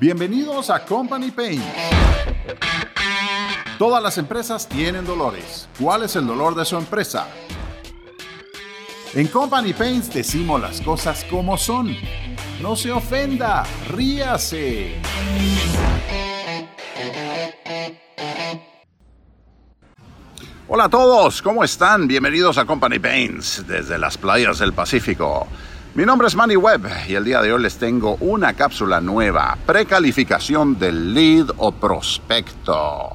Bienvenidos a Company Pain. Todas las empresas tienen dolores. ¿Cuál es el dolor de su empresa? En Company Paints decimos las cosas como son. No se ofenda, ríase. Hola a todos, ¿cómo están? Bienvenidos a Company Paints desde las playas del Pacífico. Mi nombre es Manny Webb y el día de hoy les tengo una cápsula nueva, precalificación del lead o prospecto.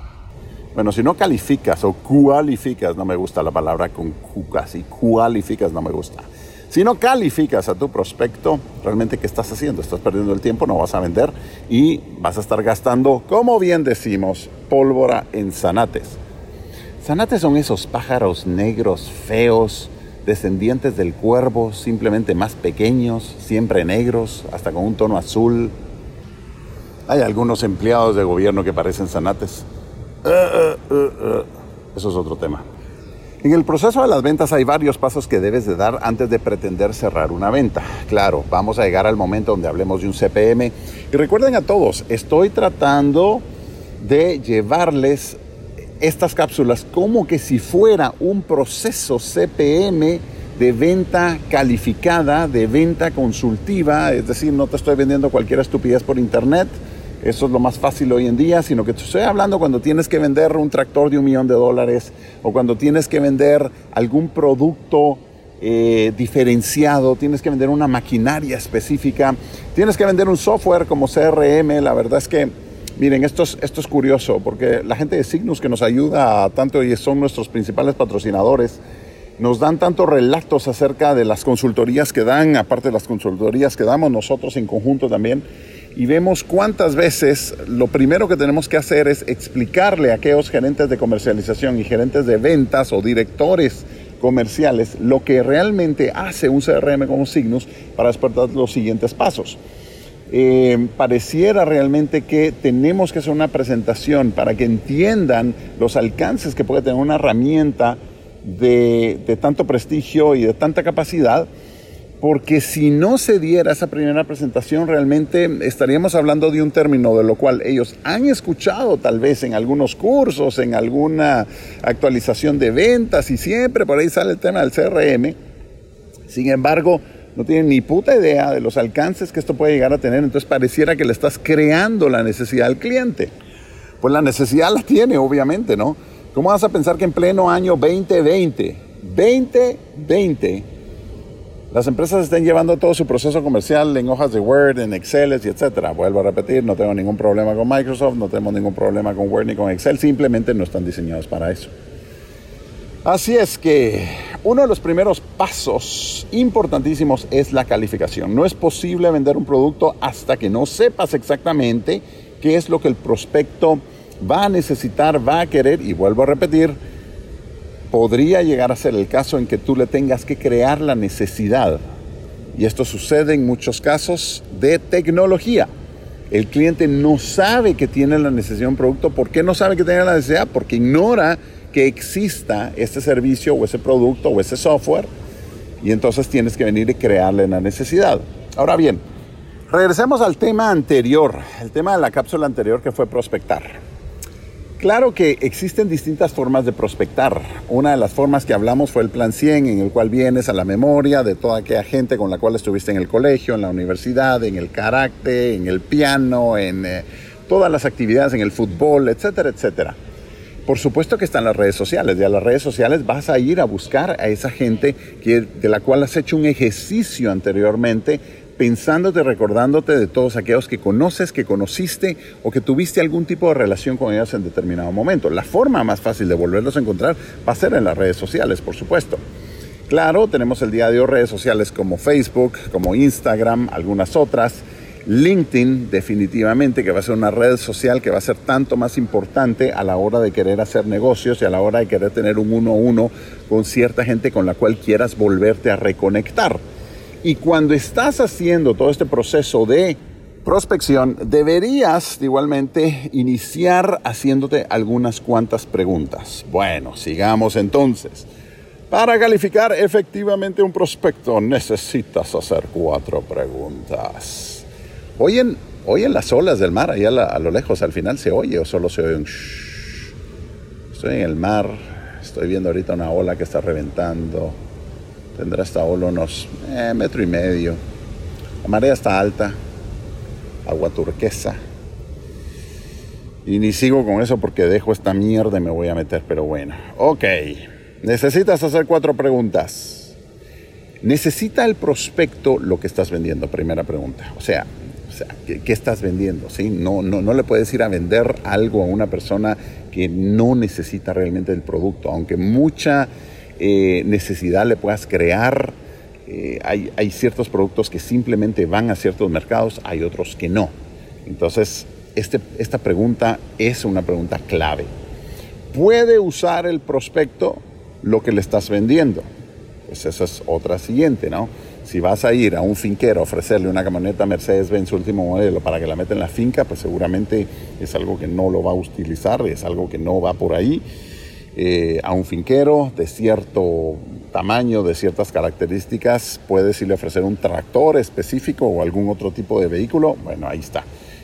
Bueno, si no calificas o cualificas, no me gusta la palabra con Q casi, cualificas no me gusta. Si no calificas a tu prospecto, realmente ¿qué estás haciendo? Estás perdiendo el tiempo, no vas a vender y vas a estar gastando, como bien decimos, pólvora en zanates. Zanates son esos pájaros negros, feos, descendientes del cuervo, simplemente más pequeños, siempre negros, hasta con un tono azul. Hay algunos empleados de gobierno que parecen zanates. Uh, uh, uh, Eso es otro tema. En el proceso de las ventas hay varios pasos que debes de dar antes de pretender cerrar una venta. Claro, vamos a llegar al momento donde hablemos de un CPM. Y recuerden a todos, estoy tratando de llevarles estas cápsulas como que si fuera un proceso CPM de venta calificada, de venta consultiva, es decir, no te estoy vendiendo cualquier estupidez por internet, eso es lo más fácil hoy en día, sino que te estoy hablando cuando tienes que vender un tractor de un millón de dólares o cuando tienes que vender algún producto eh, diferenciado, tienes que vender una maquinaria específica, tienes que vender un software como CRM, la verdad es que Miren, esto es, esto es curioso porque la gente de Signus que nos ayuda tanto y son nuestros principales patrocinadores, nos dan tantos relatos acerca de las consultorías que dan, aparte de las consultorías que damos nosotros en conjunto también, y vemos cuántas veces lo primero que tenemos que hacer es explicarle a aquellos gerentes de comercialización y gerentes de ventas o directores comerciales lo que realmente hace un CRM como Signus para despertar los siguientes pasos. Eh, pareciera realmente que tenemos que hacer una presentación para que entiendan los alcances que puede tener una herramienta de, de, tanto prestigio y de tanta capacidad, porque si no se diera esa primera presentación, realmente estaríamos hablando de un término de lo cual ellos han escuchado tal vez en algunos cursos, en alguna actualización de ventas, y siempre por ahí sale el tema del CRM. Sin embargo, no tienen ni puta idea de los alcances que esto puede llegar a tener, entonces pareciera que le estás creando la necesidad al cliente. Pues la necesidad la tiene, obviamente, ¿no? ¿Cómo vas a pensar que en pleno año 2020, 2020, las empresas estén llevando todo su proceso comercial en hojas de Word, en Excel, y etcétera? Vuelvo a repetir, no tengo ningún problema con Microsoft, no tenemos ningún problema con Word ni con Excel, simplemente no están diseñados para eso. Así es que uno de los primeros pasos importantísimos es la calificación. No es posible vender un producto hasta que no sepas exactamente qué es lo que el prospecto va a necesitar, va a querer, y vuelvo a repetir, podría llegar a ser el caso en que tú le tengas que crear la necesidad. Y esto sucede en muchos casos de tecnología. El cliente no sabe que tiene la necesidad de un producto. ¿Por qué no sabe que tiene la necesidad? Porque ignora que exista este servicio o ese producto o ese software y entonces tienes que venir y crearle la necesidad. Ahora bien, regresemos al tema anterior, el tema de la cápsula anterior que fue prospectar. Claro que existen distintas formas de prospectar. Una de las formas que hablamos fue el plan 100, en el cual vienes a la memoria de toda aquella gente con la cual estuviste en el colegio, en la universidad, en el karate, en el piano, en eh, todas las actividades, en el fútbol, etcétera, etcétera. Por supuesto que están las redes sociales a las redes sociales vas a ir a buscar a esa gente que, de la cual has hecho un ejercicio anteriormente pensándote, recordándote de todos aquellos que conoces, que conociste o que tuviste algún tipo de relación con ellos en determinado momento. La forma más fácil de volverlos a encontrar va a ser en las redes sociales, por supuesto. Claro, tenemos el día de hoy redes sociales como Facebook, como Instagram, algunas otras. LinkedIn definitivamente, que va a ser una red social que va a ser tanto más importante a la hora de querer hacer negocios y a la hora de querer tener un uno a uno con cierta gente con la cual quieras volverte a reconectar. Y cuando estás haciendo todo este proceso de prospección, deberías igualmente iniciar haciéndote algunas cuantas preguntas. Bueno, sigamos entonces. Para calificar efectivamente un prospecto necesitas hacer cuatro preguntas. Hoy en, oyen las olas del mar, ahí a, lo lejos, al final se oye o solo se oye un Estoy en el mar, estoy viendo ahorita una ola que está reventando. Tendrá esta ola unos eh, metro y medio. La marea está alta, agua turquesa. Y ni sigo con eso porque dejo esta mierda y me voy a meter, pero bueno. Ok, necesitas hacer cuatro preguntas. ¿Necesita el prospecto lo que estás vendiendo? Primera pregunta. O sea, ¿qué, estás vendiendo? ¿Sí? No, no, no le puedes ir a vender algo a una persona que no necesita realmente el producto, aunque mucha eh, necesidad le puedas crear. Eh, hay, hay ciertos productos que simplemente van a ciertos mercados, hay otros que no. Entonces, este, esta pregunta es una pregunta clave. ¿Puede usar el prospecto lo que le estás vendiendo? Pues esa es otra siguiente, ¿no? Si vas a ir a un finquero a ofrecerle una camioneta Mercedes-Benz último modelo para que la meta en la finca, pues seguramente es algo que no lo va a utilizar, es algo que no va por ahí. Eh, a un finquero de cierto tamaño, de ciertas características, puedes irle a ofrecer un tractor específico o algún otro tipo de vehículo. Bueno, ahí está.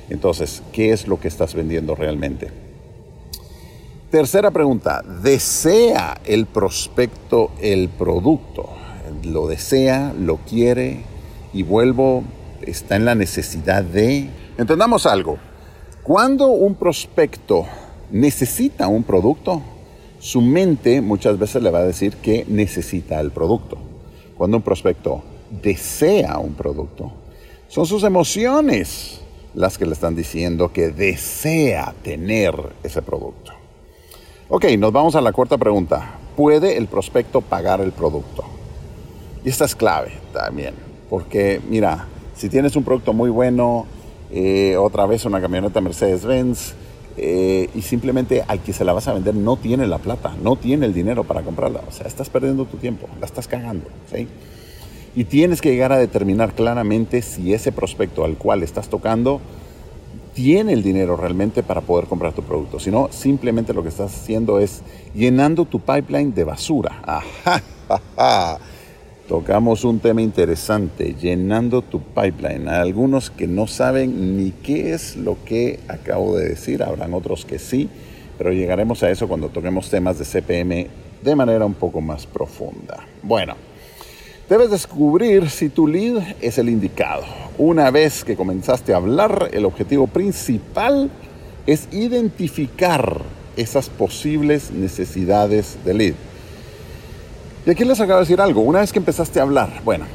Entonces, ¿qué es lo que estás vendiendo realmente? Tercera pregunta, ¿desea el prospecto el producto? ¿Lo desea, lo quiere y vuelvo, está en la necesidad de... Entendamos algo, cuando un prospecto necesita un producto, su mente muchas veces le va a decir que necesita el producto. Cuando un prospecto desea un producto, son sus emociones las que le están diciendo que desea tener ese producto. Ok, nos vamos a la cuarta pregunta. ¿Puede el prospecto pagar el producto? Y esta es clave también, porque mira, si tienes un producto muy bueno, eh, otra vez una camioneta Mercedes-Benz, eh, y simplemente al que se la vas a vender no tiene la plata, no tiene el dinero para comprarla. O sea, estás perdiendo tu tiempo, la estás cagando. ¿sí? Y tienes que llegar a determinar claramente si ese prospecto al cual estás tocando tiene el dinero realmente para poder comprar tu producto. Si no, simplemente lo que estás haciendo es llenando tu pipeline de basura. Ajá, Tocamos un tema interesante, llenando tu pipeline. Hay algunos que no saben ni qué es lo que acabo de decir, habrán otros que sí, pero llegaremos a eso cuando toquemos temas de CPM de manera un poco más profunda. Bueno. Debes descubrir si tu lead es el indicado. Una vez que comenzaste a hablar, el objetivo principal es identificar esas posibles necesidades de lead. Y aquí les acabo de decir algo. Una vez que empezaste a hablar, bueno,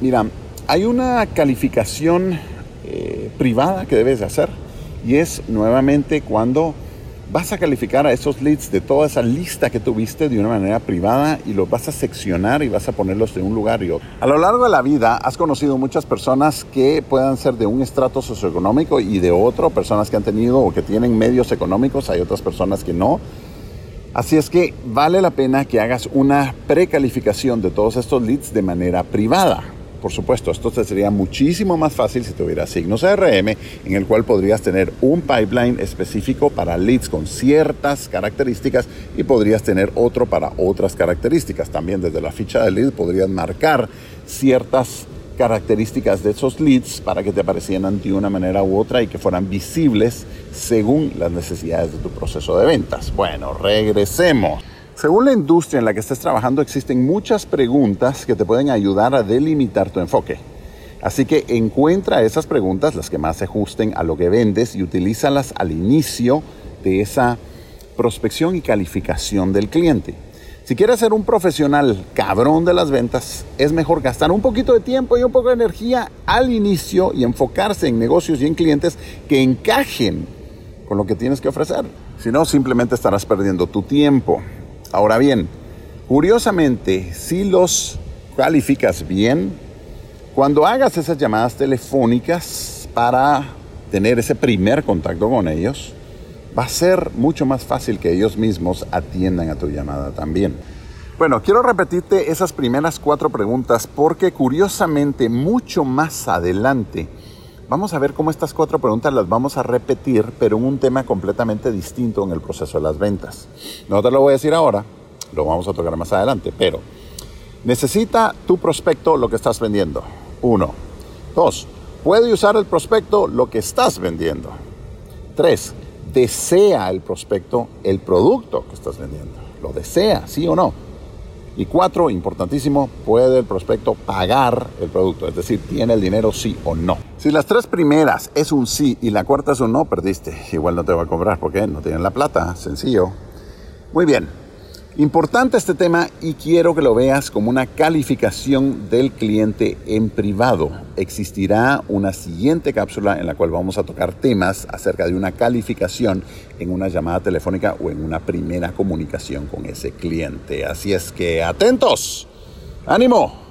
mira, hay una calificación eh, privada que debes de hacer y es nuevamente cuando vas a calificar a esos leads de toda esa lista que tuviste de una manera privada y los vas a seccionar y vas a ponerlos de un lugar y otro. A lo largo de la vida has conocido muchas personas que puedan ser de un estrato socioeconómico y de otro, personas que han tenido o que tienen medios económicos, hay otras personas que no. Así es que vale la pena que hagas una precalificación de todos estos leads de manera privada. Por supuesto, esto te sería muchísimo más fácil si tuvieras signos ARM, en el cual podrías tener un pipeline específico para leads con ciertas características y podrías tener otro para otras características. También desde la ficha de lead podrías marcar ciertas características de esos leads para que te aparecieran de una manera u otra y que fueran visibles según las necesidades de tu proceso de ventas. Bueno, regresemos. Según la industria en la que estés trabajando, existen muchas preguntas que te pueden ayudar a delimitar tu enfoque. Así que encuentra esas preguntas, las que más se ajusten a lo que vendes, y utilízalas al inicio de esa prospección y calificación del cliente. Si quieres ser un profesional cabrón de las ventas, es mejor gastar un poquito de tiempo y un poco de energía al inicio y enfocarse en negocios y en clientes que encajen con lo que tienes que ofrecer. Si no, simplemente estarás perdiendo tu tiempo. Ahora bien, curiosamente, si los calificas bien, cuando hagas esas llamadas telefónicas para tener ese primer contacto con ellos, va a ser mucho más fácil que ellos mismos atiendan a tu llamada también. Bueno, quiero repetirte esas primeras cuatro preguntas porque curiosamente mucho más adelante vamos a ver cómo estas cuatro preguntas las vamos a repetir, pero en un tema completamente distinto en el proceso de las ventas. No te lo voy a decir ahora, lo vamos a tocar más adelante, pero necesita tu prospecto lo que estás vendiendo. Uno. Dos, puede usar el prospecto lo que estás vendiendo. Tres, desea el prospecto el producto que estás vendiendo. Lo desea, sí o no. Y cuatro, importantísimo, puede el prospecto pagar el producto, es decir, tiene el dinero sí o no. Si las tres primeras es un sí y la cuarta es un no, perdiste. Igual no te va a cobrar porque no tienen la plata, sencillo. Muy bien, Importante este tema y quiero que lo veas como una calificación del cliente en privado. Existirá una siguiente cápsula en la cual vamos a tocar temas acerca de una calificación en una llamada telefónica o en una primera comunicación con ese cliente. Así es que atentos. ánimo.